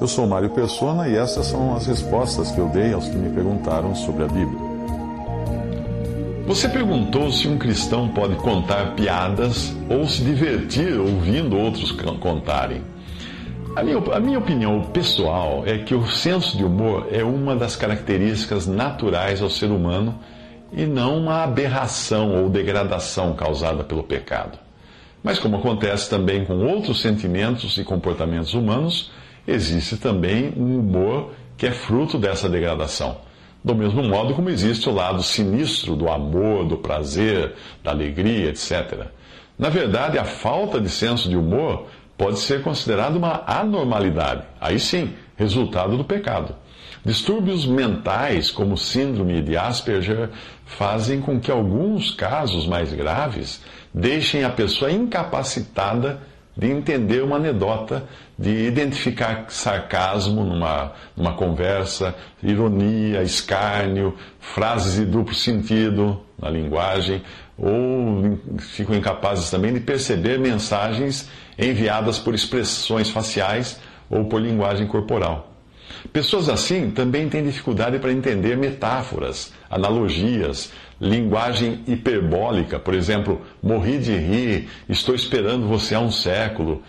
Eu sou Mário Persona e essas são as respostas que eu dei aos que me perguntaram sobre a Bíblia. Você perguntou se um cristão pode contar piadas ou se divertir ouvindo outros contarem. A minha, a minha opinião pessoal é que o senso de humor é uma das características naturais ao ser humano e não uma aberração ou degradação causada pelo pecado. Mas, como acontece também com outros sentimentos e comportamentos humanos, existe também um humor que é fruto dessa degradação. Do mesmo modo como existe o lado sinistro do amor, do prazer, da alegria, etc. Na verdade, a falta de senso de humor pode ser considerada uma anormalidade, aí sim, resultado do pecado. Distúrbios mentais, como síndrome de Asperger, fazem com que alguns casos mais graves deixem a pessoa incapacitada de entender uma anedota, de identificar sarcasmo numa, numa conversa, ironia, escárnio, frases de duplo sentido na linguagem, ou ficam incapazes também de perceber mensagens enviadas por expressões faciais ou por linguagem corporal. Pessoas assim também têm dificuldade para entender metáforas, analogias, linguagem hiperbólica, por exemplo, morri de rir, estou esperando você há um século,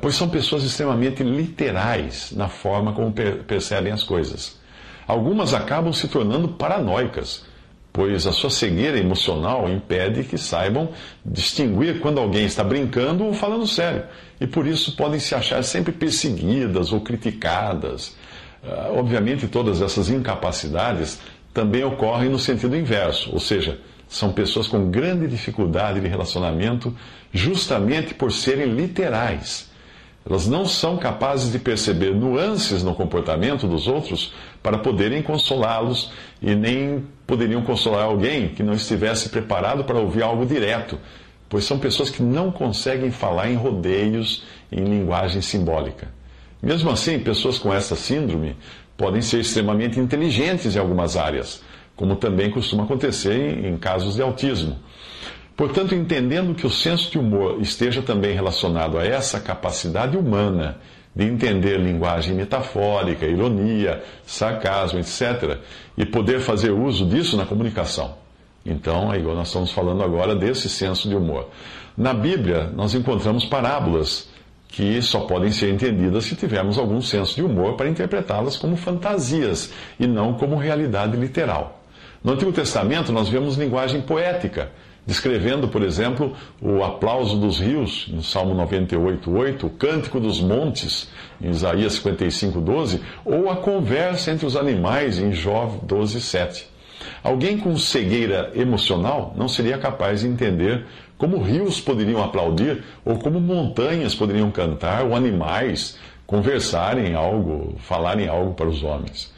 pois são pessoas extremamente literais na forma como percebem as coisas. Algumas acabam se tornando paranoicas, pois a sua cegueira emocional impede que saibam distinguir quando alguém está brincando ou falando sério, e por isso podem se achar sempre perseguidas ou criticadas. Eh, obviamente, todas essas incapacidades também ocorrem no sentido inverso, ou seja, são pessoas com grande dificuldade de relacionamento justamente por serem literais. Elas não são capazes de perceber nuances no comportamento dos outros para poderem consolá-los e nem poderiam consolar alguém que não estivesse preparado para ouvir algo direto, pois são pessoas que não conseguem falar em rodeios, em linguagem simbólica. Mesmo assim, pessoas com essa síndrome podem ser extremamente inteligentes em algumas áreas, como também costuma acontecer em casos de autismo. Portanto, entendendo que o senso de humor esteja também relacionado a essa capacidade humana de entender linguagem metafórica, ironia, sarcasmo, etc., e poder fazer uso disso na comunicação. Então, é igual nós estamos falando agora desse senso de humor. Na Bíblia, nós encontramos parábolas que só podem ser entendidas se tivermos algum senso de humor para interpretá-las como fantasias e não como realidade literal. No Antigo Testamento, nós vemos linguagem poética, descrevendo, por exemplo, o aplauso dos rios, no Salmo 98:8, o cântico dos montes, em Isaías 55:12, ou a conversa entre os animais, em Jó 12:7. Alguém com cegueira emocional não seria capaz de entender como rios poderiam aplaudir, ou como montanhas poderiam cantar, ou animais conversarem algo, falarem algo para os homens.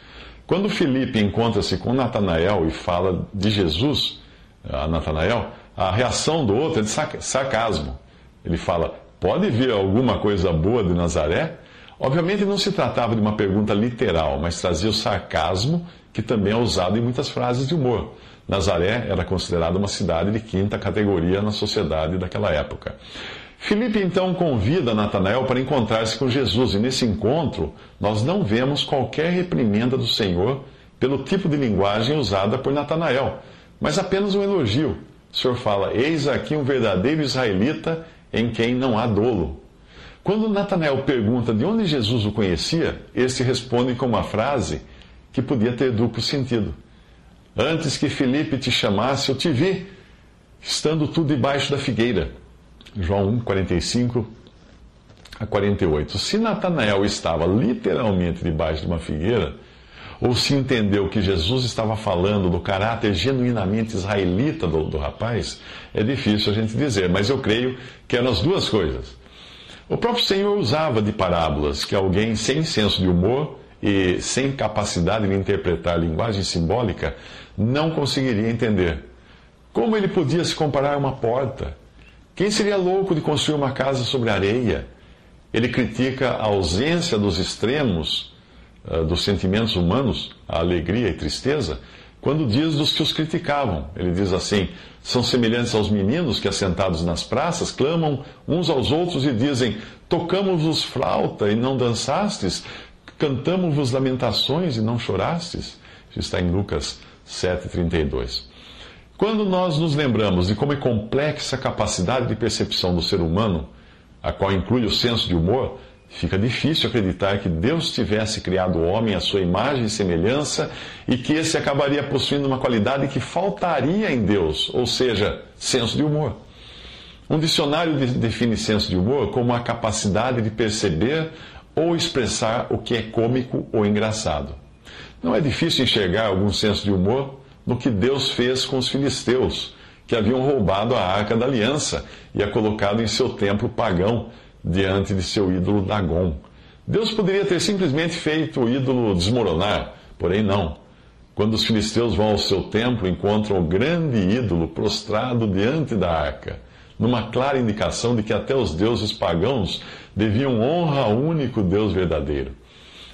Quando Felipe encontra-se com Natanael e fala de Jesus a Natanael, a reação do outro é de sarcasmo. Ele fala: Pode vir alguma coisa boa de Nazaré? Obviamente não se tratava de uma pergunta literal, mas trazia o sarcasmo que também é usado em muitas frases de humor. Nazaré era considerada uma cidade de quinta categoria na sociedade daquela época. Filipe então convida Natanael para encontrar-se com Jesus, e nesse encontro nós não vemos qualquer reprimenda do Senhor pelo tipo de linguagem usada por Natanael, mas apenas um elogio. O Senhor fala: Eis aqui um verdadeiro israelita em quem não há dolo. Quando Natanael pergunta de onde Jesus o conhecia, este responde com uma frase que podia ter duplo sentido. Antes que Felipe te chamasse, eu te vi, estando tu debaixo da figueira. João 1, 45 a 48. Se Natanael estava literalmente debaixo de uma figueira, ou se entendeu que Jesus estava falando do caráter genuinamente israelita do, do rapaz, é difícil a gente dizer, mas eu creio que eram as duas coisas. O próprio Senhor usava de parábolas que alguém sem senso de humor e sem capacidade de interpretar linguagem simbólica não conseguiria entender. Como ele podia se comparar a uma porta? Quem seria louco de construir uma casa sobre areia? Ele critica a ausência dos extremos dos sentimentos humanos, a alegria e tristeza, quando diz dos que os criticavam. Ele diz assim: são semelhantes aos meninos que, assentados nas praças, clamam uns aos outros e dizem: Tocamos-vos flauta e não dançastes, cantamos-vos lamentações e não chorastes. Isso está em Lucas 7,32. Quando nós nos lembramos de como é complexa a capacidade de percepção do ser humano, a qual inclui o senso de humor, fica difícil acreditar que Deus tivesse criado o homem à sua imagem e semelhança e que esse acabaria possuindo uma qualidade que faltaria em Deus, ou seja, senso de humor. Um dicionário define senso de humor como a capacidade de perceber ou expressar o que é cômico ou engraçado. Não é difícil enxergar algum senso de humor no que Deus fez com os filisteus que haviam roubado a arca da aliança e a colocado em seu templo pagão diante de seu ídolo Dagon. Deus poderia ter simplesmente feito o ídolo desmoronar, porém não. Quando os filisteus vão ao seu templo, encontram o grande ídolo prostrado diante da arca, numa clara indicação de que até os deuses pagãos deviam honra ao único Deus verdadeiro.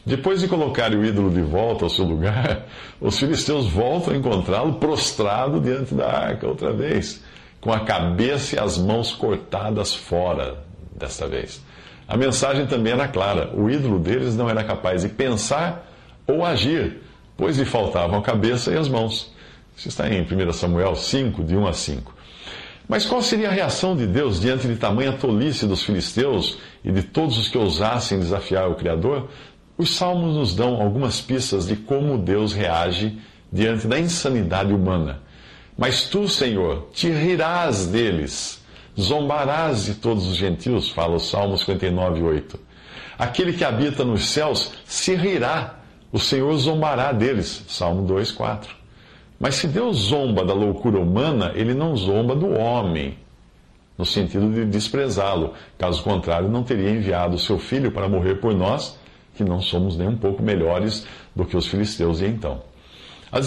Depois de colocar o ídolo de volta ao seu lugar, os filisteus voltam a encontrá-lo prostrado diante da arca outra vez, com a cabeça e as mãos cortadas fora, desta vez. A mensagem também era clara: o ídolo deles não era capaz de pensar ou agir, pois lhe faltavam a cabeça e as mãos. Isso está em 1 Samuel 5, de 1 a 5. Mas qual seria a reação de Deus diante de tamanha tolice dos filisteus e de todos os que ousassem desafiar o Criador? Os salmos nos dão algumas pistas de como Deus reage diante da insanidade humana. Mas tu, Senhor, te rirás deles, zombarás de todos os gentios, fala o Salmo 59, 8. Aquele que habita nos céus se rirá, o Senhor zombará deles, Salmo 2, 4. Mas se Deus zomba da loucura humana, ele não zomba do homem, no sentido de desprezá-lo. Caso contrário, não teria enviado o seu filho para morrer por nós que não somos nem um pouco melhores do que os filisteus e então. A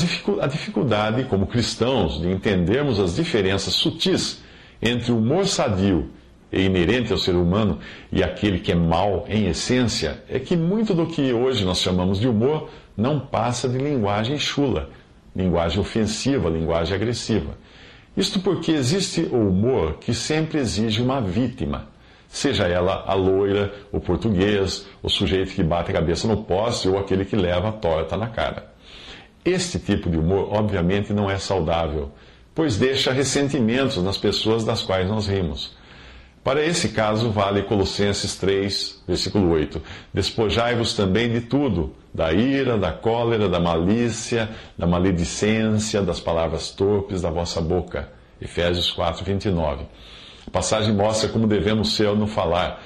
dificuldade, como cristãos, de entendermos as diferenças sutis entre o humor sadio e inerente ao ser humano e aquele que é mau em essência, é que muito do que hoje nós chamamos de humor não passa de linguagem chula, linguagem ofensiva, linguagem agressiva. Isto porque existe o humor que sempre exige uma vítima seja ela a loira, o português, o sujeito que bate a cabeça no poste ou aquele que leva a torta na cara. Este tipo de humor, obviamente, não é saudável, pois deixa ressentimentos nas pessoas das quais nós rimos. Para esse caso, vale Colossenses 3, versículo 8: Despojai-vos também de tudo, da ira, da cólera, da malícia, da maledicência, das palavras torpes da vossa boca. Efésios 4, 29. A passagem mostra como devemos ser no falar.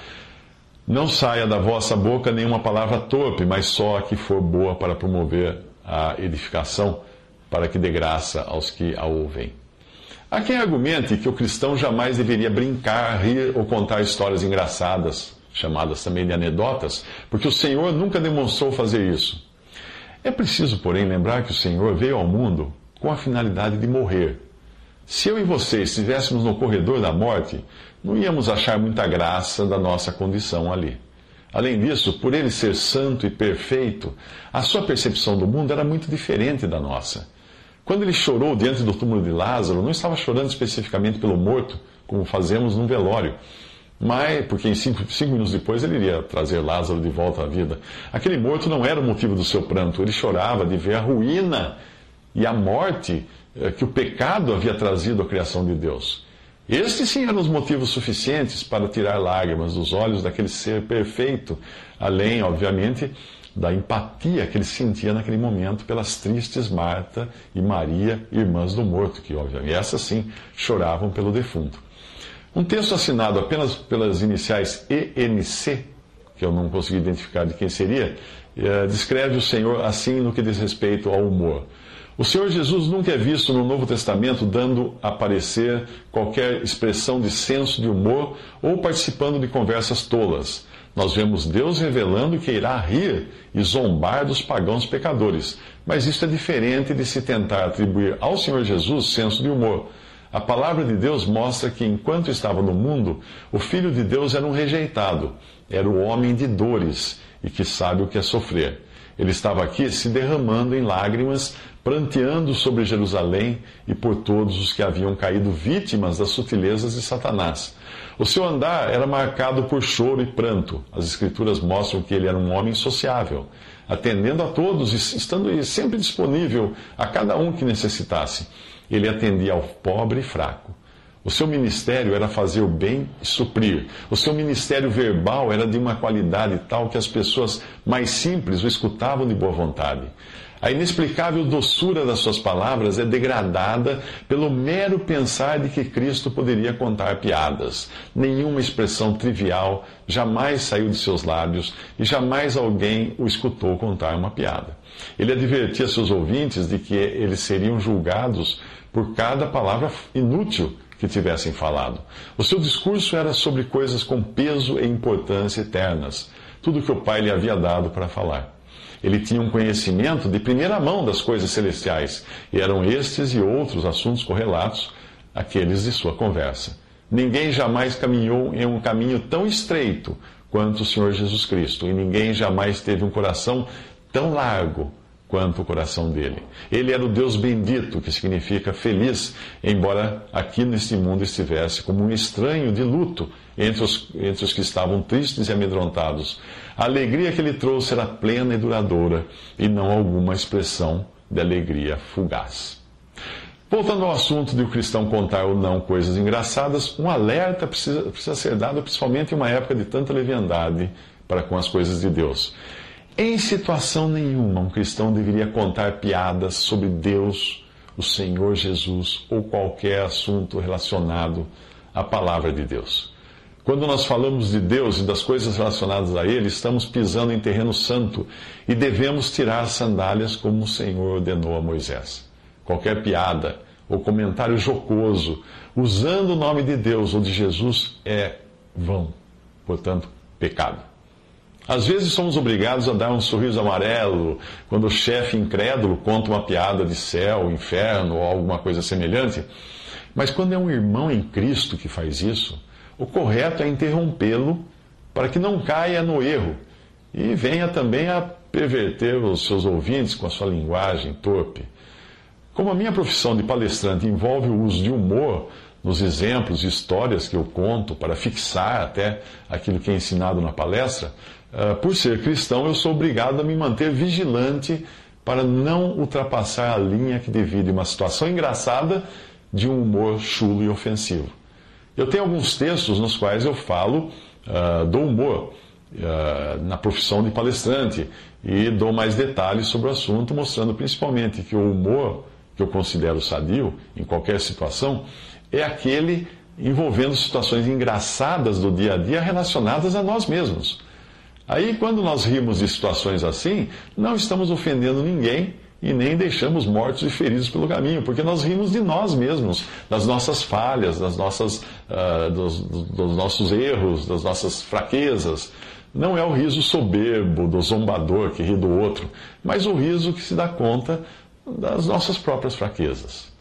Não saia da vossa boca nenhuma palavra torpe, mas só a que for boa para promover a edificação, para que dê graça aos que a ouvem. Há quem argumente que o cristão jamais deveria brincar, rir ou contar histórias engraçadas, chamadas também de anedotas, porque o Senhor nunca demonstrou fazer isso. É preciso, porém, lembrar que o Senhor veio ao mundo com a finalidade de morrer se eu e você estivéssemos no corredor da morte, não íamos achar muita graça da nossa condição ali. Além disso, por ele ser santo e perfeito, a sua percepção do mundo era muito diferente da nossa. Quando ele chorou diante do túmulo de Lázaro, não estava chorando especificamente pelo morto, como fazemos num velório, mas porque cinco, cinco minutos depois ele iria trazer Lázaro de volta à vida. Aquele morto não era o motivo do seu pranto, ele chorava de ver a ruína e a morte eh, que o pecado havia trazido à criação de Deus. Estes sim eram os motivos suficientes para tirar lágrimas dos olhos daquele ser perfeito, além, obviamente, da empatia que ele sentia naquele momento pelas tristes Marta e Maria, irmãs do morto, que, obviamente, essas sim choravam pelo defunto. Um texto assinado apenas pelas iniciais ENC que eu não consegui identificar de quem seria, eh, descreve o Senhor assim no que diz respeito ao humor. O Senhor Jesus nunca é visto no Novo Testamento dando a parecer qualquer expressão de senso de humor ou participando de conversas tolas. Nós vemos Deus revelando que irá rir e zombar dos pagãos pecadores. Mas isso é diferente de se tentar atribuir ao Senhor Jesus senso de humor. A palavra de Deus mostra que enquanto estava no mundo, o Filho de Deus era um rejeitado, era o homem de dores e que sabe o que é sofrer. Ele estava aqui se derramando em lágrimas, pranteando sobre Jerusalém e por todos os que haviam caído vítimas das sutilezas de Satanás. O seu andar era marcado por choro e pranto. As Escrituras mostram que ele era um homem sociável, atendendo a todos e estando sempre disponível a cada um que necessitasse. Ele atendia ao pobre e fraco o seu ministério era fazer o bem e suprir. O seu ministério verbal era de uma qualidade tal que as pessoas mais simples o escutavam de boa vontade. A inexplicável doçura das suas palavras é degradada pelo mero pensar de que Cristo poderia contar piadas. Nenhuma expressão trivial jamais saiu de seus lábios e jamais alguém o escutou contar uma piada. Ele advertia seus ouvintes de que eles seriam julgados por cada palavra inútil que tivessem falado. O seu discurso era sobre coisas com peso e importância eternas, tudo que o Pai lhe havia dado para falar. Ele tinha um conhecimento de primeira mão das coisas celestiais, e eram estes e outros assuntos correlatos aqueles de sua conversa. Ninguém jamais caminhou em um caminho tão estreito quanto o Senhor Jesus Cristo, e ninguém jamais teve um coração tão largo quanto o coração dele. Ele era o Deus bendito, que significa feliz, embora aqui neste mundo estivesse como um estranho de luto entre os, entre os que estavam tristes e amedrontados. A alegria que ele trouxe era plena e duradoura, e não alguma expressão de alegria fugaz. Voltando ao assunto de o cristão contar ou não coisas engraçadas, um alerta precisa, precisa ser dado, principalmente em uma época de tanta leviandade para com as coisas de Deus. Em situação nenhuma, um cristão deveria contar piadas sobre Deus, o Senhor Jesus ou qualquer assunto relacionado à palavra de Deus. Quando nós falamos de Deus e das coisas relacionadas a Ele, estamos pisando em terreno santo e devemos tirar as sandálias como o Senhor ordenou a Moisés. Qualquer piada ou comentário jocoso usando o nome de Deus ou de Jesus é vão, portanto, pecado. Às vezes somos obrigados a dar um sorriso amarelo quando o chefe incrédulo conta uma piada de céu, inferno ou alguma coisa semelhante. Mas quando é um irmão em Cristo que faz isso, o correto é interrompê-lo para que não caia no erro e venha também a perverter os seus ouvintes com a sua linguagem torpe. Como a minha profissão de palestrante envolve o uso de humor nos exemplos e histórias que eu conto para fixar até aquilo que é ensinado na palestra, por ser cristão, eu sou obrigado a me manter vigilante para não ultrapassar a linha que divide uma situação engraçada de um humor chulo e ofensivo. Eu tenho alguns textos nos quais eu falo uh, do humor uh, na profissão de palestrante e dou mais detalhes sobre o assunto, mostrando principalmente que o humor, que eu considero sadio em qualquer situação, é aquele envolvendo situações engraçadas do dia a dia relacionadas a nós mesmos. Aí, quando nós rimos de situações assim, não estamos ofendendo ninguém e nem deixamos mortos e feridos pelo caminho, porque nós rimos de nós mesmos, das nossas falhas, das nossas, uh, dos, dos nossos erros, das nossas fraquezas. Não é o riso soberbo do zombador que ri do outro, mas o riso que se dá conta das nossas próprias fraquezas.